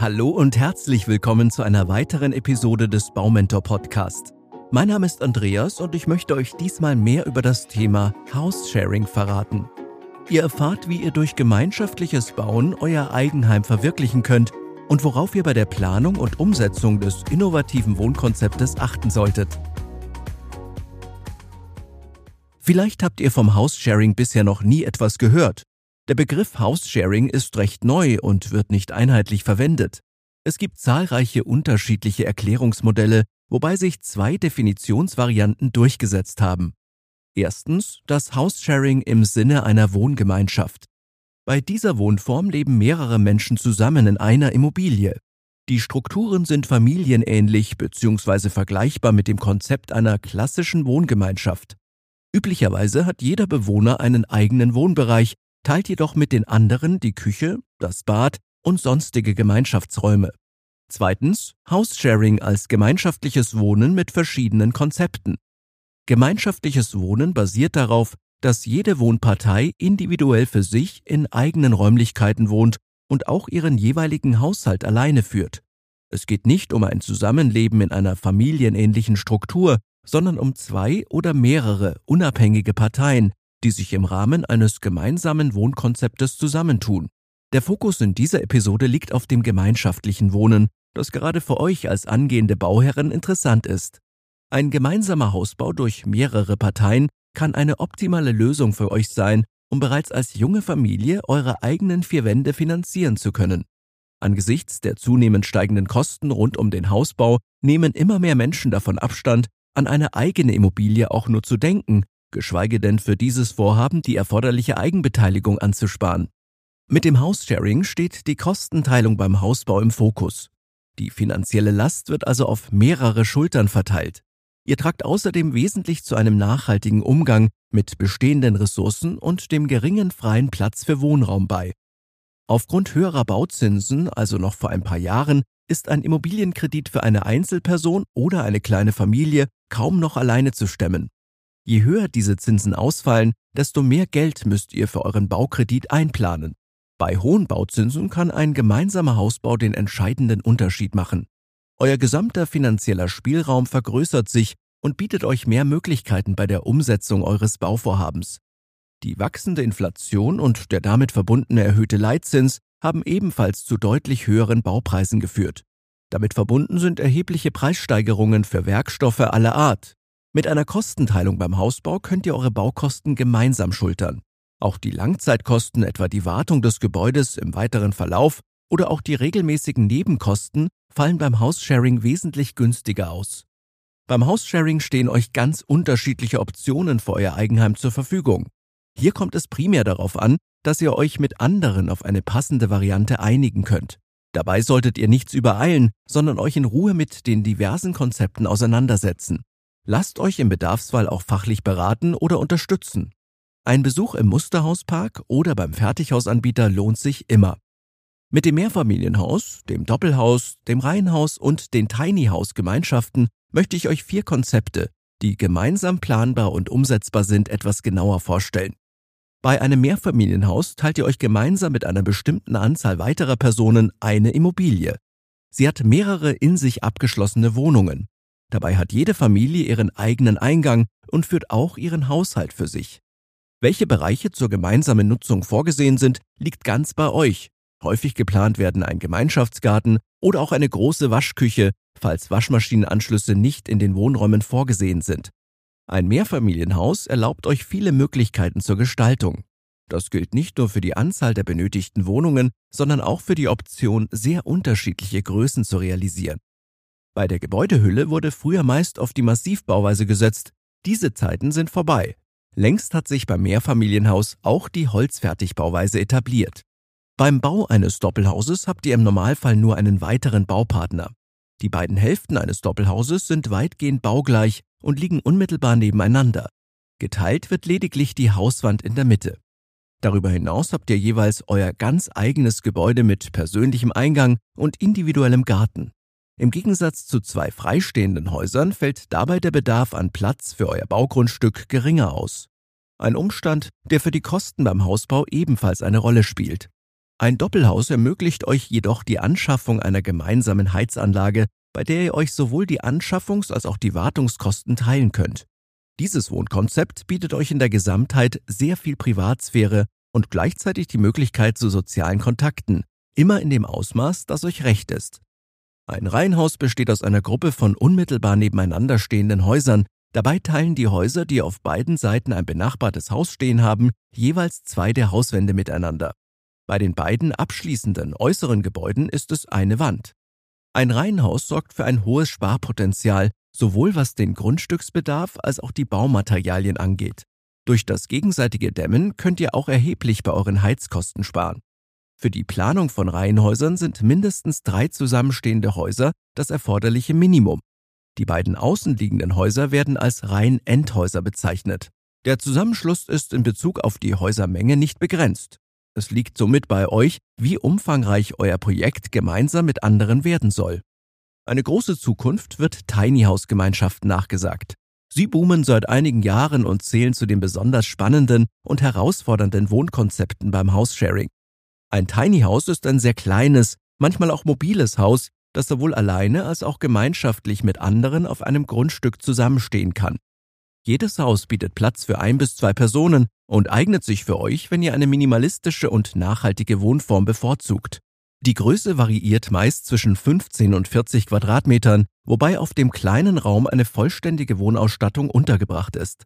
Hallo und herzlich willkommen zu einer weiteren Episode des Baumentor Podcast. Mein Name ist Andreas und ich möchte euch diesmal mehr über das Thema House Sharing verraten. Ihr erfahrt, wie ihr durch gemeinschaftliches Bauen euer Eigenheim verwirklichen könnt und worauf ihr bei der Planung und Umsetzung des innovativen Wohnkonzeptes achten solltet. Vielleicht habt ihr vom House Sharing bisher noch nie etwas gehört der Begriff House-Sharing ist recht neu und wird nicht einheitlich verwendet. Es gibt zahlreiche unterschiedliche Erklärungsmodelle, wobei sich zwei Definitionsvarianten durchgesetzt haben. Erstens das House-Sharing im Sinne einer Wohngemeinschaft. Bei dieser Wohnform leben mehrere Menschen zusammen in einer Immobilie. Die Strukturen sind familienähnlich bzw. vergleichbar mit dem Konzept einer klassischen Wohngemeinschaft. Üblicherweise hat jeder Bewohner einen eigenen Wohnbereich, teilt jedoch mit den anderen die Küche, das Bad und sonstige Gemeinschaftsräume. Zweitens House-Sharing als gemeinschaftliches Wohnen mit verschiedenen Konzepten. Gemeinschaftliches Wohnen basiert darauf, dass jede Wohnpartei individuell für sich in eigenen Räumlichkeiten wohnt und auch ihren jeweiligen Haushalt alleine führt. Es geht nicht um ein Zusammenleben in einer familienähnlichen Struktur, sondern um zwei oder mehrere unabhängige Parteien, die sich im Rahmen eines gemeinsamen Wohnkonzeptes zusammentun. Der Fokus in dieser Episode liegt auf dem gemeinschaftlichen Wohnen, das gerade für euch als angehende Bauherren interessant ist. Ein gemeinsamer Hausbau durch mehrere Parteien kann eine optimale Lösung für euch sein, um bereits als junge Familie eure eigenen vier Wände finanzieren zu können. Angesichts der zunehmend steigenden Kosten rund um den Hausbau nehmen immer mehr Menschen davon Abstand, an eine eigene Immobilie auch nur zu denken geschweige denn für dieses Vorhaben die erforderliche Eigenbeteiligung anzusparen. Mit dem House-Sharing steht die Kostenteilung beim Hausbau im Fokus. Die finanzielle Last wird also auf mehrere Schultern verteilt. Ihr tragt außerdem wesentlich zu einem nachhaltigen Umgang mit bestehenden Ressourcen und dem geringen freien Platz für Wohnraum bei. Aufgrund höherer Bauzinsen, also noch vor ein paar Jahren, ist ein Immobilienkredit für eine Einzelperson oder eine kleine Familie kaum noch alleine zu stemmen. Je höher diese Zinsen ausfallen, desto mehr Geld müsst ihr für euren Baukredit einplanen. Bei hohen Bauzinsen kann ein gemeinsamer Hausbau den entscheidenden Unterschied machen. Euer gesamter finanzieller Spielraum vergrößert sich und bietet euch mehr Möglichkeiten bei der Umsetzung eures Bauvorhabens. Die wachsende Inflation und der damit verbundene erhöhte Leitzins haben ebenfalls zu deutlich höheren Baupreisen geführt. Damit verbunden sind erhebliche Preissteigerungen für Werkstoffe aller Art, mit einer Kostenteilung beim Hausbau könnt ihr eure Baukosten gemeinsam schultern. Auch die Langzeitkosten, etwa die Wartung des Gebäudes im weiteren Verlauf oder auch die regelmäßigen Nebenkosten, fallen beim Haussharing wesentlich günstiger aus. Beim Haussharing stehen euch ganz unterschiedliche Optionen für euer Eigenheim zur Verfügung. Hier kommt es primär darauf an, dass ihr euch mit anderen auf eine passende Variante einigen könnt. Dabei solltet ihr nichts übereilen, sondern euch in Ruhe mit den diversen Konzepten auseinandersetzen. Lasst euch im Bedarfsfall auch fachlich beraten oder unterstützen. Ein Besuch im Musterhauspark oder beim Fertighausanbieter lohnt sich immer. Mit dem Mehrfamilienhaus, dem Doppelhaus, dem Reihenhaus und den Tiny House Gemeinschaften möchte ich euch vier Konzepte, die gemeinsam planbar und umsetzbar sind, etwas genauer vorstellen. Bei einem Mehrfamilienhaus teilt ihr euch gemeinsam mit einer bestimmten Anzahl weiterer Personen eine Immobilie. Sie hat mehrere in sich abgeschlossene Wohnungen. Dabei hat jede Familie ihren eigenen Eingang und führt auch ihren Haushalt für sich. Welche Bereiche zur gemeinsamen Nutzung vorgesehen sind, liegt ganz bei euch. Häufig geplant werden ein Gemeinschaftsgarten oder auch eine große Waschküche, falls Waschmaschinenanschlüsse nicht in den Wohnräumen vorgesehen sind. Ein Mehrfamilienhaus erlaubt euch viele Möglichkeiten zur Gestaltung. Das gilt nicht nur für die Anzahl der benötigten Wohnungen, sondern auch für die Option, sehr unterschiedliche Größen zu realisieren. Bei der Gebäudehülle wurde früher meist auf die Massivbauweise gesetzt. Diese Zeiten sind vorbei. Längst hat sich beim Mehrfamilienhaus auch die Holzfertigbauweise etabliert. Beim Bau eines Doppelhauses habt ihr im Normalfall nur einen weiteren Baupartner. Die beiden Hälften eines Doppelhauses sind weitgehend baugleich und liegen unmittelbar nebeneinander. Geteilt wird lediglich die Hauswand in der Mitte. Darüber hinaus habt ihr jeweils euer ganz eigenes Gebäude mit persönlichem Eingang und individuellem Garten. Im Gegensatz zu zwei freistehenden Häusern fällt dabei der Bedarf an Platz für euer Baugrundstück geringer aus. Ein Umstand, der für die Kosten beim Hausbau ebenfalls eine Rolle spielt. Ein Doppelhaus ermöglicht euch jedoch die Anschaffung einer gemeinsamen Heizanlage, bei der ihr euch sowohl die Anschaffungs- als auch die Wartungskosten teilen könnt. Dieses Wohnkonzept bietet euch in der Gesamtheit sehr viel Privatsphäre und gleichzeitig die Möglichkeit zu sozialen Kontakten, immer in dem Ausmaß, das euch recht ist. Ein Reihenhaus besteht aus einer Gruppe von unmittelbar nebeneinander stehenden Häusern, Dabei teilen die Häuser, die auf beiden Seiten ein benachbartes Haus stehen haben, jeweils zwei der Hauswände miteinander. Bei den beiden abschließenden äußeren Gebäuden ist es eine Wand. Ein Reihenhaus sorgt für ein hohes Sparpotenzial, sowohl was den Grundstücksbedarf als auch die Baumaterialien angeht. Durch das gegenseitige Dämmen könnt ihr auch erheblich bei euren Heizkosten sparen. Für die Planung von Reihenhäusern sind mindestens drei zusammenstehende Häuser das erforderliche Minimum. Die beiden außenliegenden Häuser werden als Reihen-Endhäuser bezeichnet. Der Zusammenschluss ist in Bezug auf die Häusermenge nicht begrenzt. Es liegt somit bei euch, wie umfangreich euer Projekt gemeinsam mit anderen werden soll. Eine große Zukunft wird Tiny House Gemeinschaften nachgesagt. Sie boomen seit einigen Jahren und zählen zu den besonders spannenden und herausfordernden Wohnkonzepten beim House-Sharing. Ein Tiny House ist ein sehr kleines, manchmal auch mobiles Haus, das sowohl alleine als auch gemeinschaftlich mit anderen auf einem Grundstück zusammenstehen kann. Jedes Haus bietet Platz für ein bis zwei Personen und eignet sich für euch, wenn ihr eine minimalistische und nachhaltige Wohnform bevorzugt. Die Größe variiert meist zwischen 15 und 40 Quadratmetern, wobei auf dem kleinen Raum eine vollständige Wohnausstattung untergebracht ist.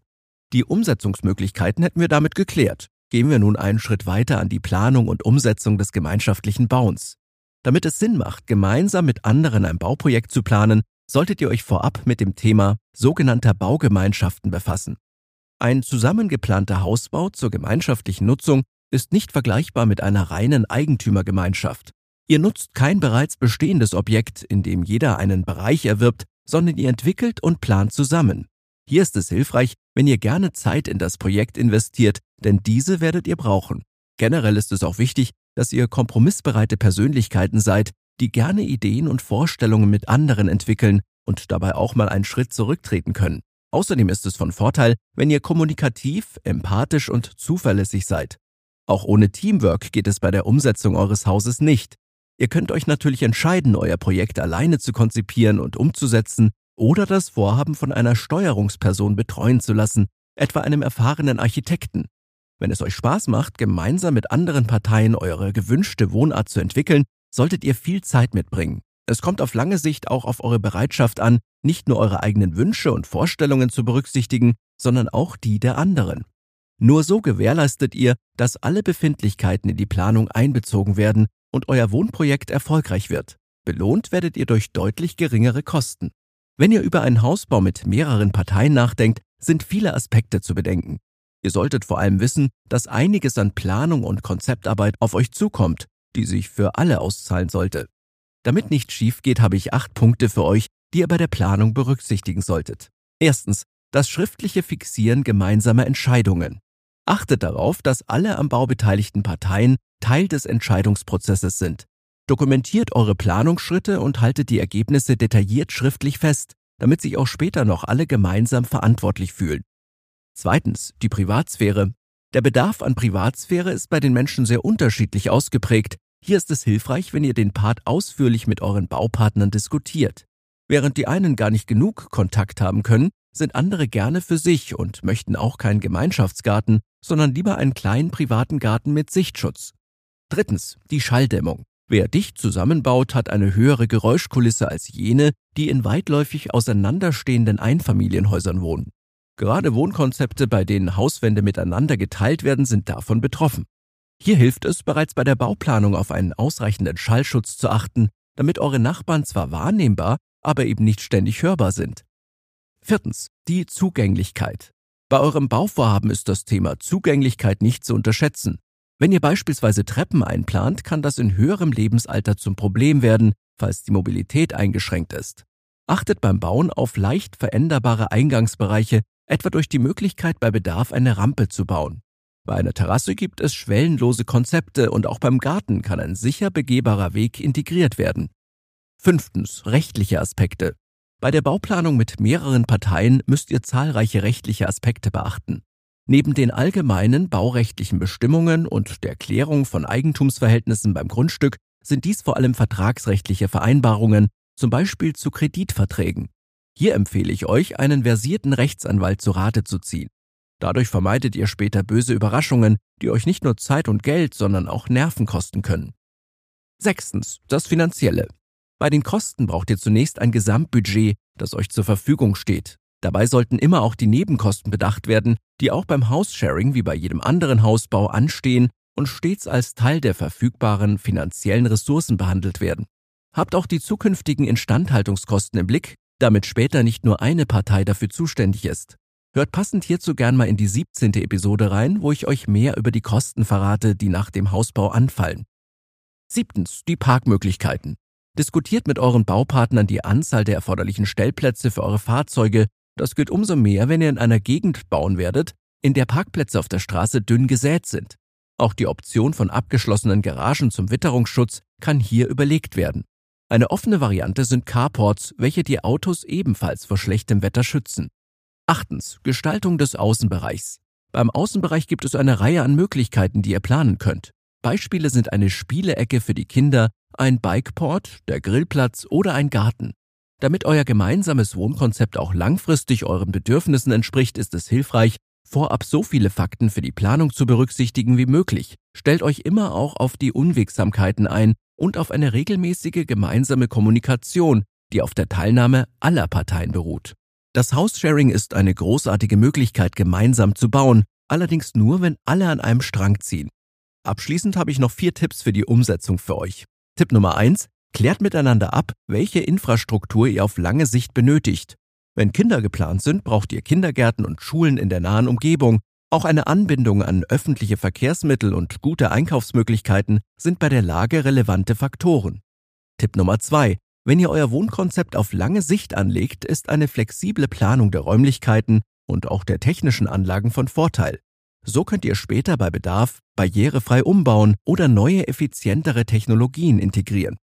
Die Umsetzungsmöglichkeiten hätten wir damit geklärt. Gehen wir nun einen Schritt weiter an die Planung und Umsetzung des gemeinschaftlichen Bauens. Damit es Sinn macht, gemeinsam mit anderen ein Bauprojekt zu planen, solltet ihr euch vorab mit dem Thema sogenannter Baugemeinschaften befassen. Ein zusammengeplanter Hausbau zur gemeinschaftlichen Nutzung ist nicht vergleichbar mit einer reinen Eigentümergemeinschaft. Ihr nutzt kein bereits bestehendes Objekt, in dem jeder einen Bereich erwirbt, sondern ihr entwickelt und plant zusammen. Hier ist es hilfreich, wenn ihr gerne Zeit in das Projekt investiert, denn diese werdet ihr brauchen. Generell ist es auch wichtig, dass ihr kompromissbereite Persönlichkeiten seid, die gerne Ideen und Vorstellungen mit anderen entwickeln und dabei auch mal einen Schritt zurücktreten können. Außerdem ist es von Vorteil, wenn ihr kommunikativ, empathisch und zuverlässig seid. Auch ohne Teamwork geht es bei der Umsetzung eures Hauses nicht. Ihr könnt euch natürlich entscheiden, euer Projekt alleine zu konzipieren und umzusetzen oder das Vorhaben von einer Steuerungsperson betreuen zu lassen, etwa einem erfahrenen Architekten. Wenn es euch Spaß macht, gemeinsam mit anderen Parteien eure gewünschte Wohnart zu entwickeln, solltet ihr viel Zeit mitbringen. Es kommt auf lange Sicht auch auf eure Bereitschaft an, nicht nur eure eigenen Wünsche und Vorstellungen zu berücksichtigen, sondern auch die der anderen. Nur so gewährleistet ihr, dass alle Befindlichkeiten in die Planung einbezogen werden und euer Wohnprojekt erfolgreich wird. Belohnt werdet ihr durch deutlich geringere Kosten. Wenn ihr über einen Hausbau mit mehreren Parteien nachdenkt, sind viele Aspekte zu bedenken. Ihr solltet vor allem wissen, dass einiges an Planung und Konzeptarbeit auf euch zukommt, die sich für alle auszahlen sollte. Damit nicht schief geht, habe ich acht Punkte für euch, die ihr bei der Planung berücksichtigen solltet. Erstens, das schriftliche Fixieren gemeinsamer Entscheidungen. Achtet darauf, dass alle am Bau beteiligten Parteien Teil des Entscheidungsprozesses sind. Dokumentiert eure Planungsschritte und haltet die Ergebnisse detailliert schriftlich fest, damit sich auch später noch alle gemeinsam verantwortlich fühlen. Zweitens, die Privatsphäre. Der Bedarf an Privatsphäre ist bei den Menschen sehr unterschiedlich ausgeprägt. Hier ist es hilfreich, wenn ihr den Part ausführlich mit euren Baupartnern diskutiert. Während die einen gar nicht genug Kontakt haben können, sind andere gerne für sich und möchten auch keinen Gemeinschaftsgarten, sondern lieber einen kleinen privaten Garten mit Sichtschutz. Drittens, die Schalldämmung. Wer dicht zusammenbaut, hat eine höhere Geräuschkulisse als jene, die in weitläufig auseinanderstehenden Einfamilienhäusern wohnen. Gerade Wohnkonzepte, bei denen Hauswände miteinander geteilt werden, sind davon betroffen. Hier hilft es, bereits bei der Bauplanung auf einen ausreichenden Schallschutz zu achten, damit eure Nachbarn zwar wahrnehmbar, aber eben nicht ständig hörbar sind. Viertens. Die Zugänglichkeit. Bei eurem Bauvorhaben ist das Thema Zugänglichkeit nicht zu unterschätzen. Wenn ihr beispielsweise Treppen einplant, kann das in höherem Lebensalter zum Problem werden, falls die Mobilität eingeschränkt ist. Achtet beim Bauen auf leicht veränderbare Eingangsbereiche, etwa durch die Möglichkeit bei Bedarf eine Rampe zu bauen. Bei einer Terrasse gibt es schwellenlose Konzepte und auch beim Garten kann ein sicher begehbarer Weg integriert werden. Fünftens. Rechtliche Aspekte. Bei der Bauplanung mit mehreren Parteien müsst ihr zahlreiche rechtliche Aspekte beachten. Neben den allgemeinen baurechtlichen Bestimmungen und der Klärung von Eigentumsverhältnissen beim Grundstück sind dies vor allem vertragsrechtliche Vereinbarungen, zum Beispiel zu Kreditverträgen. Hier empfehle ich euch, einen versierten Rechtsanwalt zu Rate zu ziehen. Dadurch vermeidet ihr später böse Überraschungen, die euch nicht nur Zeit und Geld, sondern auch Nerven kosten können. Sechstens, das Finanzielle. Bei den Kosten braucht ihr zunächst ein Gesamtbudget, das euch zur Verfügung steht. Dabei sollten immer auch die Nebenkosten bedacht werden, die auch beim House-Sharing wie bei jedem anderen Hausbau anstehen und stets als Teil der verfügbaren finanziellen Ressourcen behandelt werden. Habt auch die zukünftigen Instandhaltungskosten im Blick, damit später nicht nur eine Partei dafür zuständig ist. Hört passend hierzu gern mal in die 17. Episode rein, wo ich euch mehr über die Kosten verrate, die nach dem Hausbau anfallen. Siebtens, die Parkmöglichkeiten. Diskutiert mit euren Baupartnern die Anzahl der erforderlichen Stellplätze für eure Fahrzeuge. Das gilt umso mehr, wenn ihr in einer Gegend bauen werdet, in der Parkplätze auf der Straße dünn gesät sind. Auch die Option von abgeschlossenen Garagen zum Witterungsschutz kann hier überlegt werden. Eine offene Variante sind Carports, welche die Autos ebenfalls vor schlechtem Wetter schützen. Achtens. Gestaltung des Außenbereichs. Beim Außenbereich gibt es eine Reihe an Möglichkeiten, die ihr planen könnt. Beispiele sind eine Spielecke für die Kinder, ein Bikeport, der Grillplatz oder ein Garten. Damit euer gemeinsames Wohnkonzept auch langfristig euren Bedürfnissen entspricht, ist es hilfreich, vorab so viele Fakten für die Planung zu berücksichtigen wie möglich. Stellt euch immer auch auf die Unwegsamkeiten ein und auf eine regelmäßige gemeinsame Kommunikation, die auf der Teilnahme aller Parteien beruht. Das House-Sharing ist eine großartige Möglichkeit, gemeinsam zu bauen, allerdings nur, wenn alle an einem Strang ziehen. Abschließend habe ich noch vier Tipps für die Umsetzung für euch. Tipp Nummer eins: Klärt miteinander ab, welche Infrastruktur ihr auf lange Sicht benötigt. Wenn Kinder geplant sind, braucht ihr Kindergärten und Schulen in der nahen Umgebung. Auch eine Anbindung an öffentliche Verkehrsmittel und gute Einkaufsmöglichkeiten sind bei der Lage relevante Faktoren. Tipp Nummer zwei: Wenn ihr euer Wohnkonzept auf lange Sicht anlegt, ist eine flexible Planung der Räumlichkeiten und auch der technischen Anlagen von Vorteil. So könnt ihr später bei Bedarf barrierefrei umbauen oder neue, effizientere Technologien integrieren.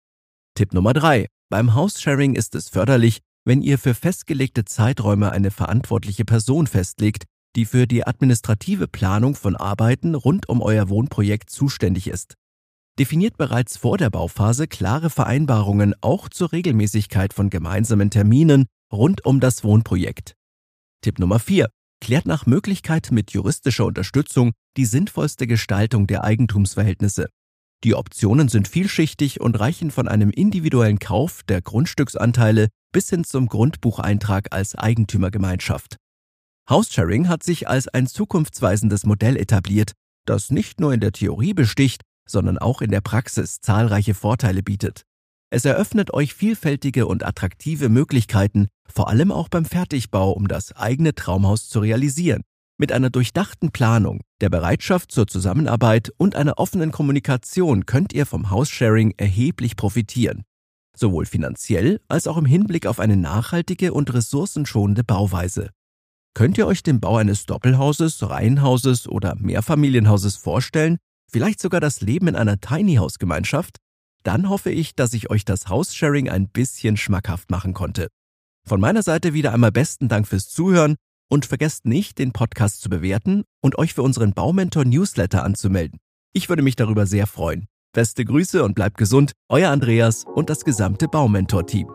Tipp Nummer drei: Beim House-Sharing ist es förderlich, wenn ihr für festgelegte Zeiträume eine verantwortliche Person festlegt, die für die administrative Planung von Arbeiten rund um euer Wohnprojekt zuständig ist. Definiert bereits vor der Bauphase klare Vereinbarungen auch zur Regelmäßigkeit von gemeinsamen Terminen rund um das Wohnprojekt. Tipp Nummer 4. Klärt nach Möglichkeit mit juristischer Unterstützung die sinnvollste Gestaltung der Eigentumsverhältnisse. Die Optionen sind vielschichtig und reichen von einem individuellen Kauf der Grundstücksanteile bis hin zum Grundbucheintrag als Eigentümergemeinschaft. House-Sharing hat sich als ein zukunftsweisendes Modell etabliert, das nicht nur in der Theorie besticht, sondern auch in der Praxis zahlreiche Vorteile bietet. Es eröffnet euch vielfältige und attraktive Möglichkeiten, vor allem auch beim Fertigbau, um das eigene Traumhaus zu realisieren. Mit einer durchdachten Planung, der Bereitschaft zur Zusammenarbeit und einer offenen Kommunikation könnt ihr vom House-Sharing erheblich profitieren sowohl finanziell als auch im Hinblick auf eine nachhaltige und ressourcenschonende Bauweise. Könnt ihr euch den Bau eines Doppelhauses, Reihenhauses oder Mehrfamilienhauses vorstellen, vielleicht sogar das Leben in einer Tiny House Gemeinschaft? Dann hoffe ich, dass ich euch das House-Sharing ein bisschen schmackhaft machen konnte. Von meiner Seite wieder einmal besten Dank fürs Zuhören und vergesst nicht, den Podcast zu bewerten und euch für unseren Baumentor Newsletter anzumelden. Ich würde mich darüber sehr freuen. Beste Grüße und bleibt gesund, euer Andreas und das gesamte Baumentor-Team.